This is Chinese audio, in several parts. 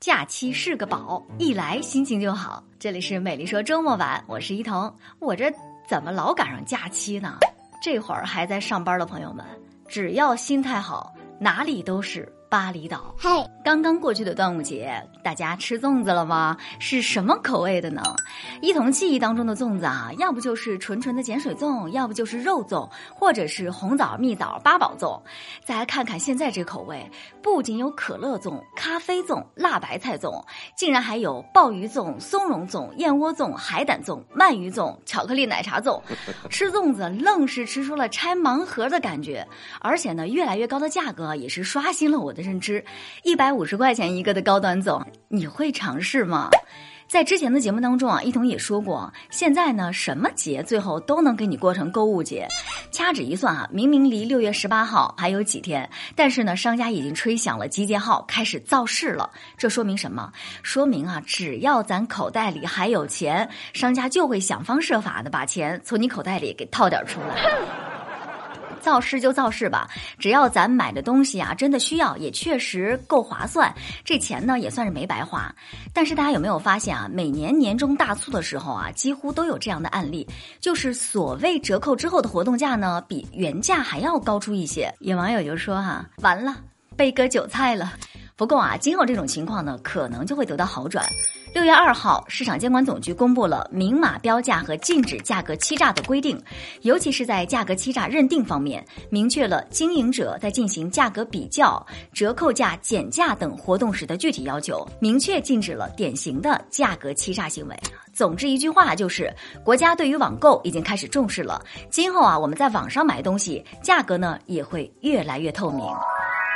假期是个宝，一来心情就好。这里是美丽说周末晚，我是伊藤。我这怎么老赶上假期呢？这会儿还在上班的朋友们，只要心态好，哪里都是。巴厘岛，嘿，刚刚过去的端午节，大家吃粽子了吗？是什么口味的呢？一同记忆当中的粽子啊，要不就是纯纯的碱水粽，要不就是肉粽，或者是红枣、蜜枣、八宝粽。再来看看现在这口味，不仅有可乐粽、咖啡粽、辣白菜粽，竟然还有鲍鱼粽、松茸粽、燕窝粽、海胆粽、鳗鱼粽、巧克力奶茶粽。吃粽子愣是吃出了拆盲盒的感觉，而且呢，越来越高的价格也是刷新了我的。认知，一百五十块钱一个的高端粽，你会尝试吗？在之前的节目当中啊，一彤也说过，现在呢，什么节最后都能给你过成购物节。掐指一算啊，明明离六月十八号还有几天，但是呢，商家已经吹响了集结号，开始造势了。这说明什么？说明啊，只要咱口袋里还有钱，商家就会想方设法的把钱从你口袋里给套点出来。造势就造势吧，只要咱买的东西啊，真的需要，也确实够划算，这钱呢也算是没白花。但是大家有没有发现啊，每年年终大促的时候啊，几乎都有这样的案例，就是所谓折扣之后的活动价呢，比原价还要高出一些。有网友就说哈，完了，被割韭菜了。不过啊，今后这种情况呢，可能就会得到好转。六月二号，市场监管总局公布了明码标价和禁止价格欺诈的规定，尤其是在价格欺诈认定方面，明确了经营者在进行价格比较、折扣价、减价等活动时的具体要求，明确禁止了典型的价格欺诈行为。总之一句话就是，国家对于网购已经开始重视了。今后啊，我们在网上买东西，价格呢也会越来越透明。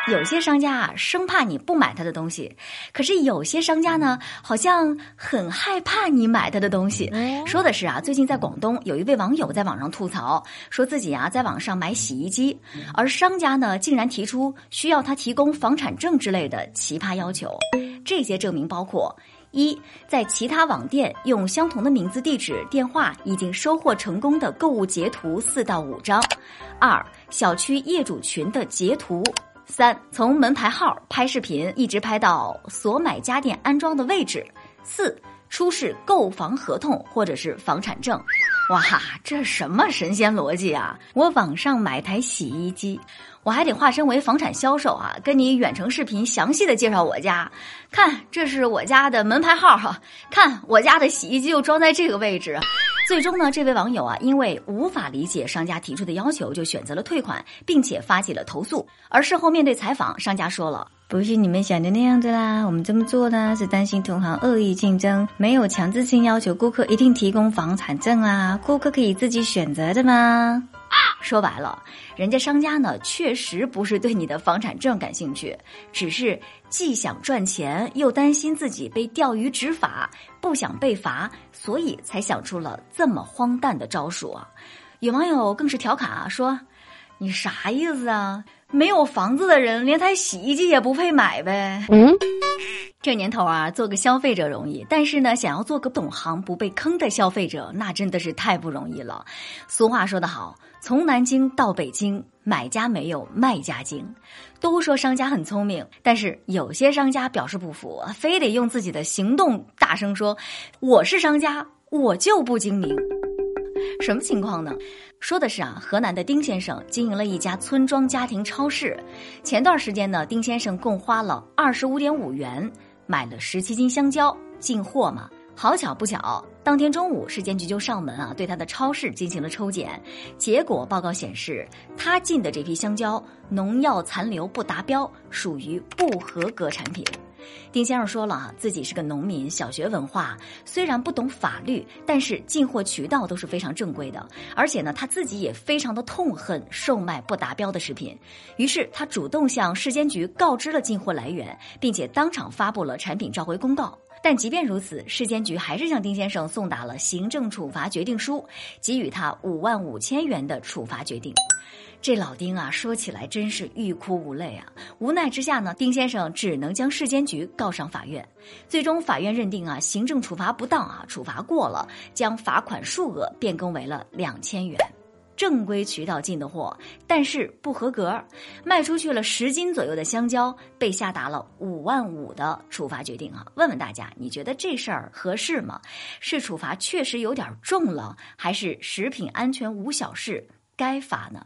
有些商家啊，生怕你不买他的东西，可是有些商家呢，好像很害怕你买他的东西。说的是啊，最近在广东有一位网友在网上吐槽，说自己啊在网上买洗衣机，而商家呢竟然提出需要他提供房产证之类的奇葩要求。这些证明包括：一，在其他网店用相同的名字、地址、电话已经收货成功的购物截图四到五张；二，小区业主群的截图。三从门牌号拍视频，一直拍到所买家电安装的位置。四出示购房合同或者是房产证。哇，这什么神仙逻辑啊！我网上买台洗衣机，我还得化身为房产销售啊，跟你远程视频详细的介绍我家。看，这是我家的门牌号哈。看，我家的洗衣机又装在这个位置。最终呢，这位网友啊，因为无法理解商家提出的要求，就选择了退款，并且发起了投诉。而事后面对采访，商家说了：“不是你们想的那样子啦，我们这么做呢，是担心同行恶意竞争，没有强制性要求顾客一定提供房产证啊，顾客可以自己选择的嘛？”说白了，人家商家呢，确实不是对你的房产证感兴趣，只是既想赚钱，又担心自己被钓鱼执法，不想被罚，所以才想出了这么荒诞的招数啊！有网友更是调侃啊，说：“你啥意思啊？没有房子的人，连台洗衣机也不配买呗？”嗯，这年头啊，做个消费者容易，但是呢，想要做个懂行不被坑的消费者，那真的是太不容易了。俗话说得好。从南京到北京，买家没有卖家精。都说商家很聪明，但是有些商家表示不服，非得用自己的行动大声说：“我是商家，我就不精明。”什么情况呢？说的是啊，河南的丁先生经营了一家村庄家庭超市。前段时间呢，丁先生共花了二十五点五元买了十七斤香蕉进货嘛。好巧不巧，当天中午市监局就上门啊，对他的超市进行了抽检，结果报告显示，他进的这批香蕉农药残留不达标，属于不合格产品。丁先生说了啊，自己是个农民，小学文化，虽然不懂法律，但是进货渠道都是非常正规的，而且呢，他自己也非常的痛恨售卖不达标的食品，于是他主动向市监局告知了进货来源，并且当场发布了产品召回公告。但即便如此，市监局还是向丁先生送达了行政处罚决定书，给予他五万五千元的处罚决定。这老丁啊，说起来真是欲哭无泪啊！无奈之下呢，丁先生只能将市监局告上法院。最终，法院认定啊，行政处罚不当啊，处罚过了，将罚款数额变更为了两千元。正规渠道进的货，但是不合格，卖出去了十斤左右的香蕉，被下达了五万五的处罚决定啊！问问大家，你觉得这事儿合适吗？是处罚确实有点重了，还是食品安全无小事该罚呢？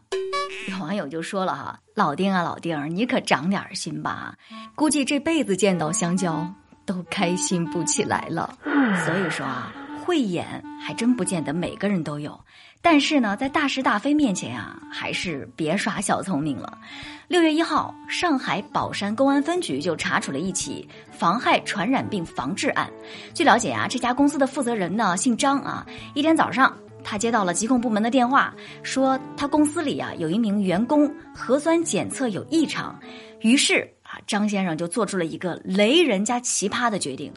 有网友就说了哈，老丁啊老丁，你可长点心吧，估计这辈子见到香蕉都开心不起来了。所以说啊。慧眼还真不见得每个人都有，但是呢，在大是大非面前啊，还是别耍小聪明了。六月一号，上海宝山公安分局就查处了一起妨害传染病防治案。据了解啊，这家公司的负责人呢姓张啊，一天早上他接到了疾控部门的电话，说他公司里啊有一名员工核酸检测有异常，于是啊张先生就做出了一个雷人加奇葩的决定。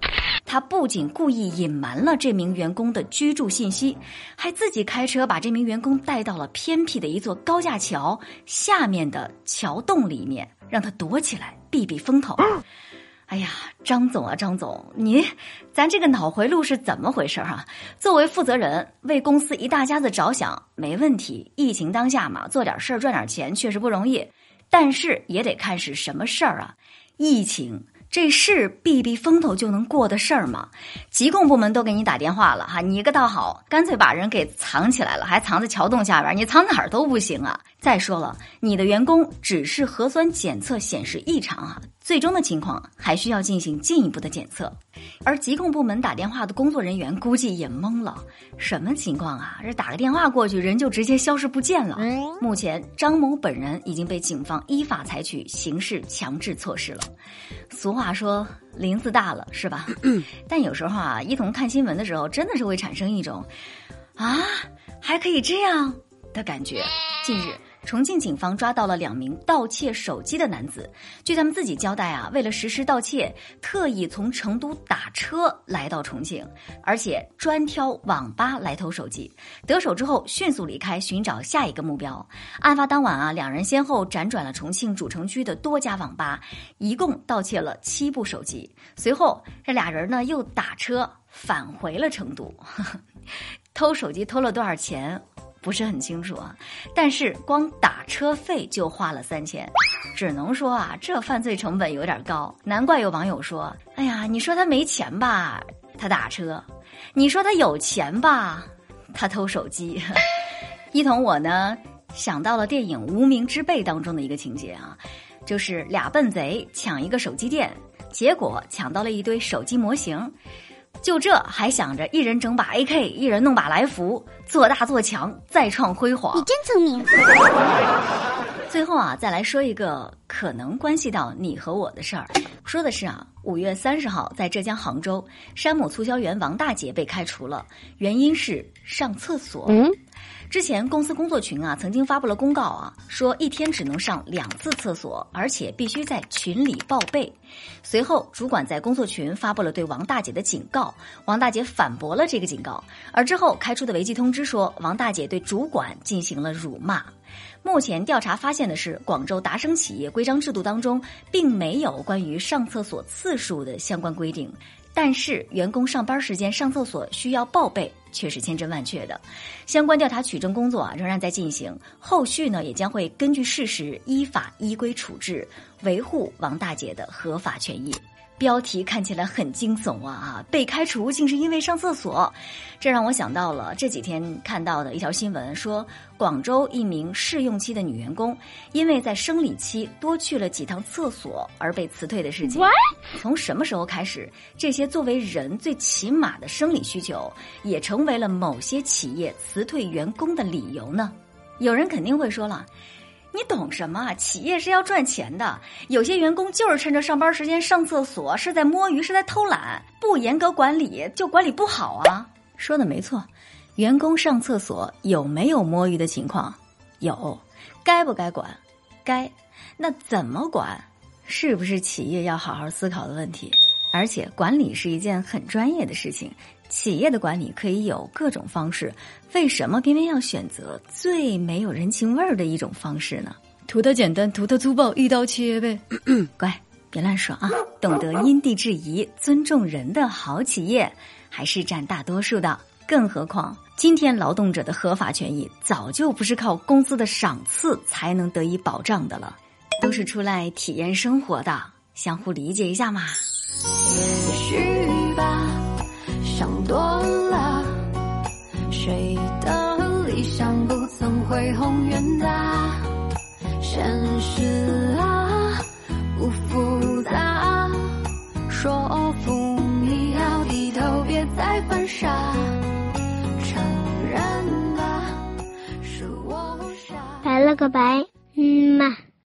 他不仅故意隐瞒了这名员工的居住信息，还自己开车把这名员工带到了偏僻的一座高架桥下面的桥洞里面，让他躲起来避避风头。哎呀，张总啊，张总，你，咱这个脑回路是怎么回事啊？作为负责人，为公司一大家子着想没问题。疫情当下嘛，做点事儿赚点钱确实不容易，但是也得看是什么事儿啊。疫情。这是避避风头就能过的事儿吗？疾控部门都给你打电话了哈，你一个倒好，干脆把人给藏起来了，还藏在桥洞下边儿，你藏哪儿都不行啊！再说了，你的员工只是核酸检测显示异常啊。最终的情况还需要进行进一步的检测，而疾控部门打电话的工作人员估计也懵了，什么情况啊？这打个电话过去，人就直接消失不见了。目前张某本人已经被警方依法采取刑事强制措施了。俗话说林子大了是吧？但有时候啊，一同看新闻的时候，真的是会产生一种啊，还可以这样的感觉。近日。重庆警方抓到了两名盗窃手机的男子。据他们自己交代啊，为了实施盗窃，特意从成都打车来到重庆，而且专挑网吧来偷手机。得手之后，迅速离开，寻找下一个目标。案发当晚啊，两人先后辗转了重庆主城区的多家网吧，一共盗窃了七部手机。随后，这俩人呢又打车返回了成都，偷手机偷了多少钱？不是很清楚啊，但是光打车费就花了三千，只能说啊，这犯罪成本有点高，难怪有网友说：“哎呀，你说他没钱吧，他打车；你说他有钱吧，他偷手机。”一同我呢想到了电影《无名之辈》当中的一个情节啊，就是俩笨贼抢一个手机店，结果抢到了一堆手机模型。就这还想着一人整把 AK，一人弄把来福，做大做强，再创辉煌。你真聪明。最后啊，再来说一个可能关系到你和我的事儿，说的是啊，五月三十号在浙江杭州，山姆促销员王大姐被开除了，原因是上厕所。嗯。之前公司工作群啊，曾经发布了公告啊，说一天只能上两次厕所，而且必须在群里报备。随后，主管在工作群发布了对王大姐的警告，王大姐反驳了这个警告。而之后开出的违纪通知说，王大姐对主管进行了辱骂。目前调查发现的是，广州达生企业规章制度当中并没有关于上厕所次数的相关规定。但是员工上班时间上厕所需要报备，却是千真万确的。相关调查取证工作啊仍然在进行，后续呢也将会根据事实依法依规处置，维护王大姐的合法权益。标题看起来很惊悚啊！啊，被开除竟是因为上厕所，这让我想到了这几天看到的一条新闻，说广州一名试用期的女员工，因为在生理期多去了几趟厕所而被辞退的事情。从什么时候开始，这些作为人最起码的生理需求，也成为了某些企业辞退员工的理由呢？有人肯定会说了。你懂什么？企业是要赚钱的，有些员工就是趁着上班时间上厕所，是在摸鱼，是在偷懒，不严格管理就管理不好啊。说的没错，员工上厕所有没有摸鱼的情况？有，该不该管？该。那怎么管？是不是企业要好好思考的问题？而且管理是一件很专业的事情。企业的管理可以有各种方式，为什么偏偏要选择最没有人情味儿的一种方式呢？图它简单，图它粗暴，一刀切呗。乖，别乱说啊！懂得因地制宜、尊重人的好企业，还是占大多数的。更何况，今天劳动者的合法权益早就不是靠工资的赏赐才能得以保障的了，都是出来体验生活的，相互理解一下嘛。也许吧，想多了，谁的理想不曾恢宏远大？现实啊，不复杂，说服你要低头，别再犯傻。承认吧，是我傻。拜了个拜。